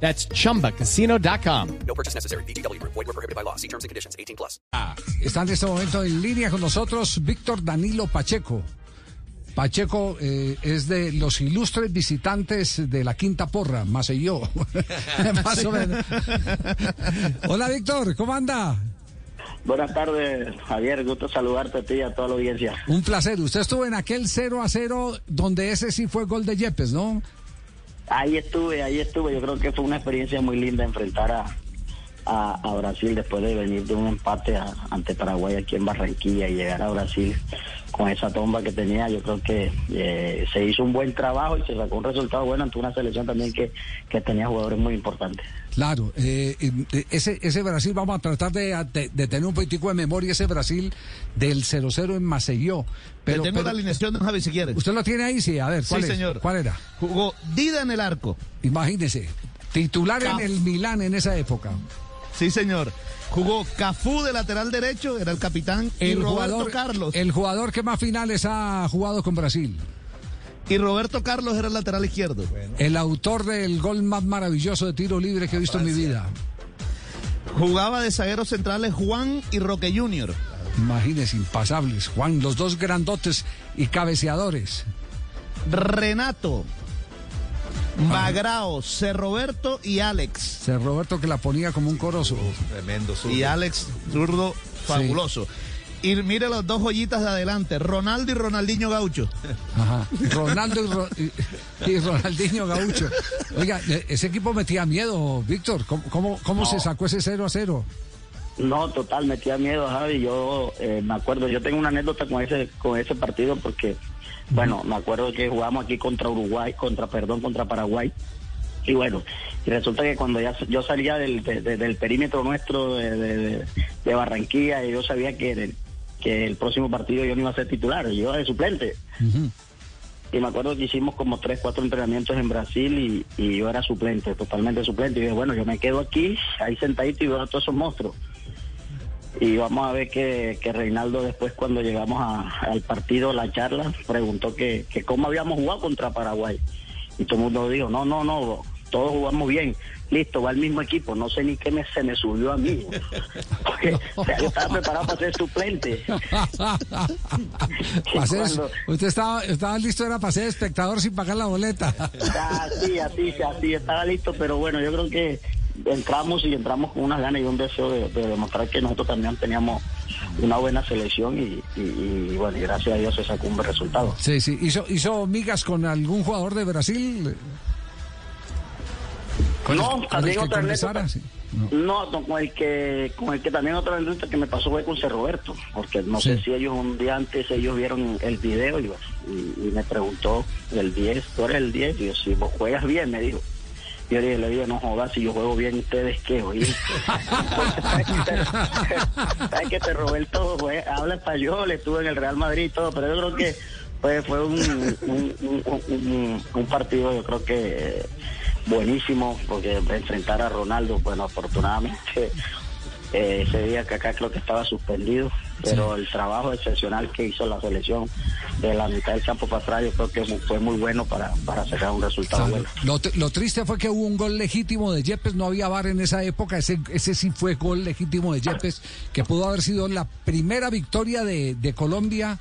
That's chumbacasino.com. No purchase necessary. BGW. Void were prohibited by law. See terms and conditions. 18 plus. Está en este momento en línea con nosotros Víctor Danilo Pacheco. Pacheco eh, es de los ilustres visitantes de la Quinta Porra, más yo. más o menos. Hola Víctor, ¿cómo anda? Buenas tardes, Javier. Gusto saludarte a ti y a toda la audiencia. Un placer. Usted estuvo en aquel 0 a 0 donde ese sí fue gol de Yepes, ¿no? Ahí estuve, ahí estuve. Yo creo que fue una experiencia muy linda enfrentar a, a, a Brasil después de venir de un empate a- ante Paraguay aquí en Barranquilla y llegar a Brasil con esa tomba que tenía. Yo creo que eh, se hizo un buen trabajo y se sacó un resultado bueno ante una selección también que, que tenía jugadores muy importantes. Claro, eh, eh, ese, ese Brasil, vamos a tratar de, de- de tener un poquitico de memoria, ese Brasil del 0-0 en Maceió. Pero, Te tengo pero- la alineación de Javi si quieres. ¿Usted lo tiene ahí? Sí, a ver, ¿cuál Sí, es? señor. ¿Cuál era? Jugó Dida en el arco. Imagínese, titular en el Milán en esa época. Sí, señor. Jugó Cafú de lateral derecho, era el capitán. y El Roberto jugador, Carlos. el jugador que más finales ha jugado con Brasil. Y Roberto Carlos era el lateral izquierdo. El autor del gol más maravilloso de tiro libre que he visto en mi vida. Jugaba de zagueros centrales Juan y Roque Junior. Imagínese, impasables. Juan, los dos grandotes y cabeceadores. Renato. Magrao, C. Roberto y Alex. Ser Roberto que la ponía como un corozo. Y Alex, zurdo, fabuloso. Y mire los dos joyitas de adelante, Ronaldo y Ronaldinho Gaucho. Ajá. Ronaldo y, Ro- y- y Ronaldinho Gaucho. Oiga, e- ese equipo metía miedo, Víctor. ¿Cómo, cómo, cómo se sacó ese 0 a 0? No, total, metía miedo, Javi. Yo eh, me acuerdo, yo tengo una anécdota con ese con ese partido porque, bueno, me acuerdo que jugamos aquí contra Uruguay, contra, perdón, contra Paraguay. Y bueno, y resulta que cuando ya yo salía del, de- de- del perímetro nuestro de, de- Barranquilla, y yo sabía que, el- que el próximo partido yo no iba a ser titular, yo iba de suplente. Y me acuerdo que hicimos como tres, cuatro entrenamientos en Brasil y, y yo era suplente, totalmente suplente. Y dije, bueno, yo me quedo aquí, ahí sentadito y veo a todos esos monstruos. Y vamos a ver que, que Reinaldo después cuando llegamos a- al partido, la charla, preguntó que, que cómo habíamos jugado contra Paraguay. Y todo el mundo dijo, no, no, no, todos jugamos bien. Listo, va el mismo equipo. No sé ni qué me, se me subió a mí. Porque o sea, yo estaba preparado para ser suplente. Cuando- usted estaba, estaba listo, era para ser espectador sin pagar la boleta. Así, así, así, estaba listo, pero bueno, yo creo que entramos y entramos con unas ganas y un deseo de, de demostrar que nosotros también teníamos una buena selección y, y- y, bueno, y gracias a Dios se sacó un buen resultado. Sí, sí. ¿Hizo, hizo migas con algún jugador de Brasil? ¿Con No, el, con el también que otra conversara? anécdota. Sí. No. Con el que con el que también otra anécdota que me pasó fue con C. Roberto, porque no Sí. sé si ellos un día antes ellos vieron el video y me preguntó el 10, tú eres el 10, y yo, si vos juegas bien, me dijo. Yo le dije, le dije, no jodas, si yo juego bien, ¿ustedes qué? Oye, sabes que te Roberto jue- habla español, estuvo en el Real Madrid y todo, pero yo creo que fue, fue un, un, un- un- un partido, yo creo que buenísimo, porque enfrentar a Ronaldo, bueno, afortunadamente eh, ese día que acá creo que estaba suspendido, pero el trabajo excepcional que hizo la selección de la mitad del campo para atrás, yo creo que fue muy bueno para, para sacar un resultado Claro. bueno. Lo, triste fue que hubo un gol legítimo de Yepes, no había VAR en esa época, ese, ese sí fue gol legítimo de Yepes, que pudo haber sido la primera victoria de, de Colombia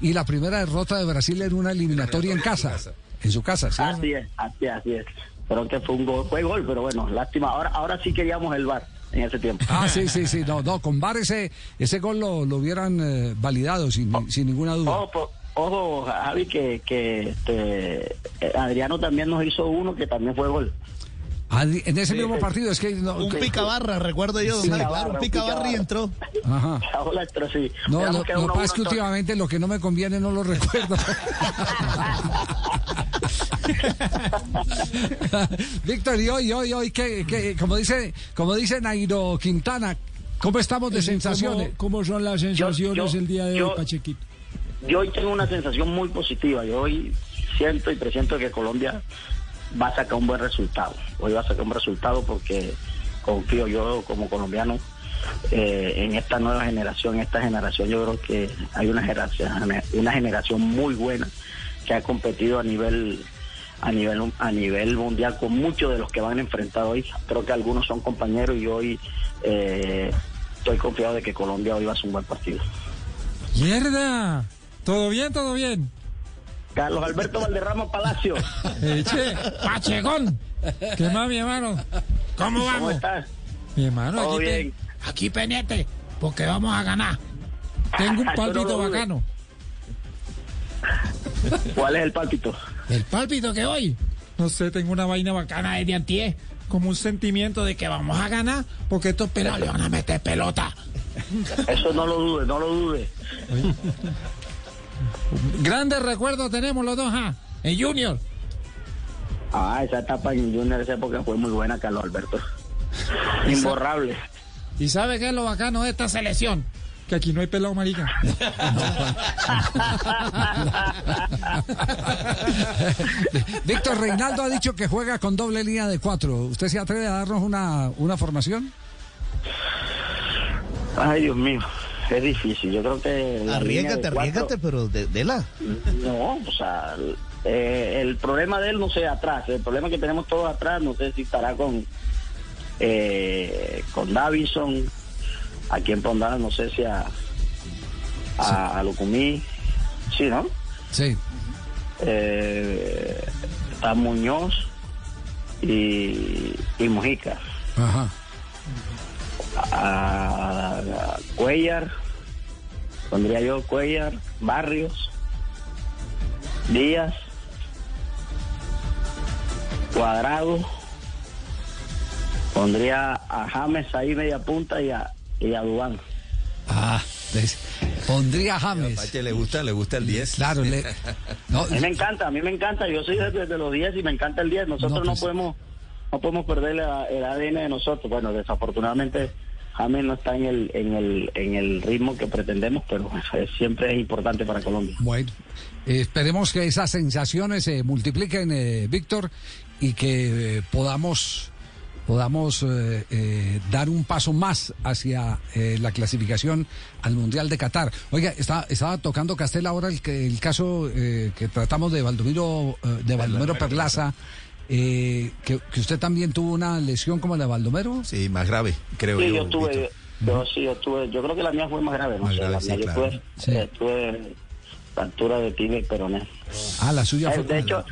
y la primera derrota de Brasil en una eliminatoria en casa, en su casa, ¿sí? Así es, así es, así es. Pero que fue un gol, fue gol, pero bueno, lástima. Ahora, ahora sí queríamos el bar en ese tiempo. Ah, sí, sí, sí, no, no, con VAR ese, ese gol lo, lo hubieran eh, validado sin, sin ninguna duda. Ojo, po- ojo, Javi, que, que este, eh, Adriano también nos hizo uno que también fue gol. Di- en ese mismo partido es que... no- Un que- picabarra, recuerdo yo. Sí. Claro, un picabarra y entró. Ajá. Sí. No, lo, que pasa es que últimamente lo que no me conviene no lo recuerdo. Víctor, y hoy, hoy, hoy, que, como dice, como dice Nairo Quintana, ¿Cómo estamos de ¿Cómo, sensaciones? cómo son las sensaciones yo- el día de yo- hoy, Pachequito? Yo hoy tengo una sensación muy positiva. Yo hoy siento y presiento que Colombia va a sacar un buen resultado. Hoy va a sacar un resultado porque confío yo como colombiano eh, en esta nueva generación. En esta generación yo creo que hay una generación, una generación muy buena que ha competido a nivel a nivel a nivel mundial con muchos de los que van a enfrentar hoy. Creo que algunos son compañeros y hoy eh, estoy confiado de que Colombia hoy va a ser un buen partido. ¡Mierda! ¿Todo bien, todo bien? Carlos Alberto Valderrama Palacio. Eche, Pachegón. ¿Qué más, mi hermano? ¿Cómo ¿Cómo vamos? estás? Mi hermano, Todo aquí, pe- bien. aquí pendiente, porque vamos a ganar. Tengo un no dudes. bacano. ¿Cuál es el pálpito? ¿El pálpito que hoy? No sé, tengo una vaina bacana desde antier. Como un sentimiento de que vamos a ganar porque estos pelados le van a meter pelota. Eso no lo dudes, no lo dudes. Grandes recuerdos tenemos los dos, ¿ah? En Junior. Ah, esa etapa en Junior, esa época fue muy buena, Carlos Alberto. Imborrable. ¿Y sabe qué es lo bacano de esta selección? Que aquí no hay pelado marica. Víctor Reinaldo ha dicho que juega con doble línea de cuatro. ¿Usted se atreve a darnos una, una formación? Ay, Dios mío, es difícil. Yo creo que. cuatro- arriesgate, pero de, de la. No, o sea, eh, el problema de él no sé atrás. El problema que tenemos todos atrás, no sé si estará con eh, con Davison, a quien pondrá, no sé si a, a, a Lucumí. Sí, ¿no? Sí. Eh, está Muñoz y, y Mujica. Ajá. A, a Cuellar, pondría yo Cuellar, Barrios, Díaz, Cuadrado, pondría a James ahí media punta y a, y a Dubán. Ah, des- pondría a James. Pache le gusta, le gusta el 10. Claro, le- no, A mí me encanta, a mí me encanta, yo soy desde de los 10 y me encanta el 10, nosotros No, no, pues- podemos no podemos perder la- el ADN de nosotros, bueno, desafortunadamente James no está en el en el en el ritmo que pretendemos, pero eh, siempre es importante para Colombia. Bueno, eh, esperemos que esas sensaciones se multipliquen, eh, Víctor, y que eh, podamos podamos eh, eh, dar un paso más hacia eh, la clasificación al Mundial de Qatar. Oiga, está, estaba tocando Castel ahora el, que- el caso eh, que tratamos de Baldomiro, eh, de Baldomero Perlaza, eh, que, que usted también tuvo una lesión como la de Baldomero. Sí, más grave, creo Sí, yo. yo tuve, yo sí, yo tuve, yo creo que la mía fue más grave, no Más sé, grave, la sí, mía yo claro. tuve, Sí. eh, tuve fractura de tibia y peroné. Ah, la suya Eh, fue de hecho,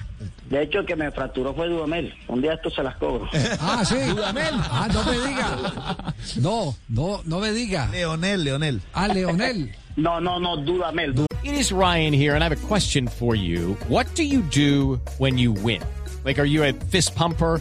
de hecho el que me fracturó fue Dudamel, un día esto se las cobro. Ah, sí. Ah, no me diga. No, no, no me diga. Leonel, Leonel. Ah, Leonel. No, no, no, Dudamel, Du- It is Ryan here, and I have a question for you. What do you do when you win? Like, are you a fist pumper?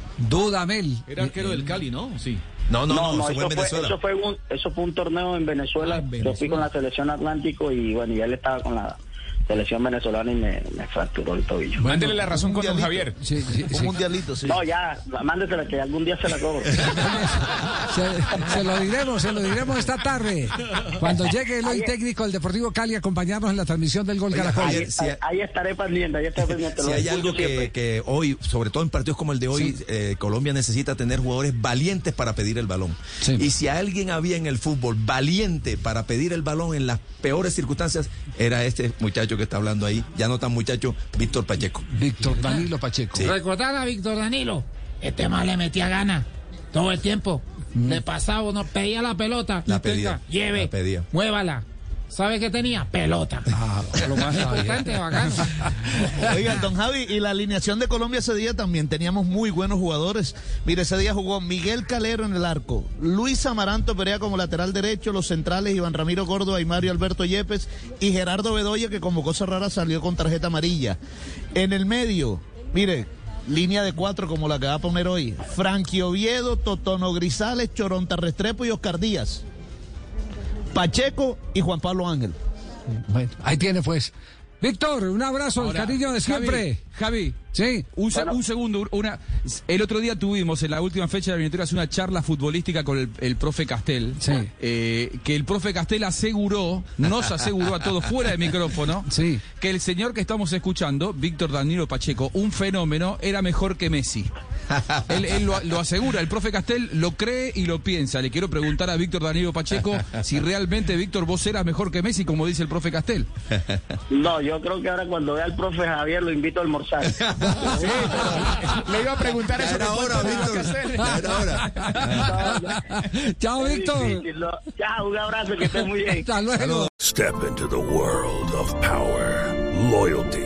Dudamel. Era arquero del Cali, ¿no? Sí. No, no, no, No, no, eso fue eso en fue, Venezuela. eso, fue un, eso fue un torneo en Venezuela. Ah, en Yo fui con la selección Atlántico y bueno, y él estaba con la selección venezolana y me, me fracturó el tobillo. Mándele la razón con don Javier. Sí, sí, Un sí. mundialito, sí. No, ya, mándesela que algún día se la cobro. Se, se lo diremos, se lo diremos esta tarde. Cuando llegue el hoy técnico del Deportivo Cali a acompañarnos en la transmisión del Gol Oiga, Caracol. Ahí, si hay- ahí estaré pendiente, ahí estaré pendiente. Si hay algo que, hoy, sobre todo en partidos como el de hoy, Sí. eh, Colombia necesita tener jugadores valientes para pedir el balón. Sí. Y si alguien había en el fútbol valiente para pedir el balón en las peores circunstancias, era este muchacho que está hablando ahí, ya no tan muchacho, Víctor Pacheco. Víctor Danilo Pacheco. Sí. Recordar a Víctor Danilo. Este mal le metía gana todo el tiempo. Le pasaba, no pedía la pelota. La pedía, tenga, lleve, la pedía. muévala. ¿Sabe qué tenía? Pelota. lo más importante, bacano. Oiga, don Javi, y la alineación de Colombia ese día también teníamos muy buenos jugadores. Mire, ese día jugó Miguel Calero en el arco, Luis Amaranto Perea como lateral derecho, los centrales Iván Ramiro Córdoba y Mario Alberto Yepes y Gerardo Bedoya que como cosa rara salió con tarjeta amarilla. En el medio, mire, línea de cuatro como la que va a poner hoy, Frankie Oviedo, Totono Grisales, Choronta Restrepo y Oscar Díaz. Pacheco y Juan Pablo Ángel. Bueno, ahí tiene pues. Víctor, un abrazo, el cariño de siempre. Javi, Javi, Sí. un, se- un segundo. Una, el otro día tuvimos en la última fecha de la eliminatorias una charla futbolística con el, el profe Castel. Sí. eh, que el profe Castel aseguró, nos aseguró a todos fuera de micrófono, Sí. que el señor que estamos escuchando, Víctor Danilo Pacheco, un fenómeno, era mejor que Messi. Él, él lo, lo asegura, el profe Castel lo cree y lo piensa. Le quiero preguntar a Víctor Danilo Pacheco si realmente, Víctor, vos eras mejor que Messi, como dice el profe Castel. No, yo creo que ahora cuando vea al profe Javier lo invito a almorzar. Le iba a preguntar eso. Era después hora, de Víctor. hacer. Era hora. Chao, Víctor. Chao, un abrazo, que estés muy bien. Hasta luego. Step into the world of power, loyalty,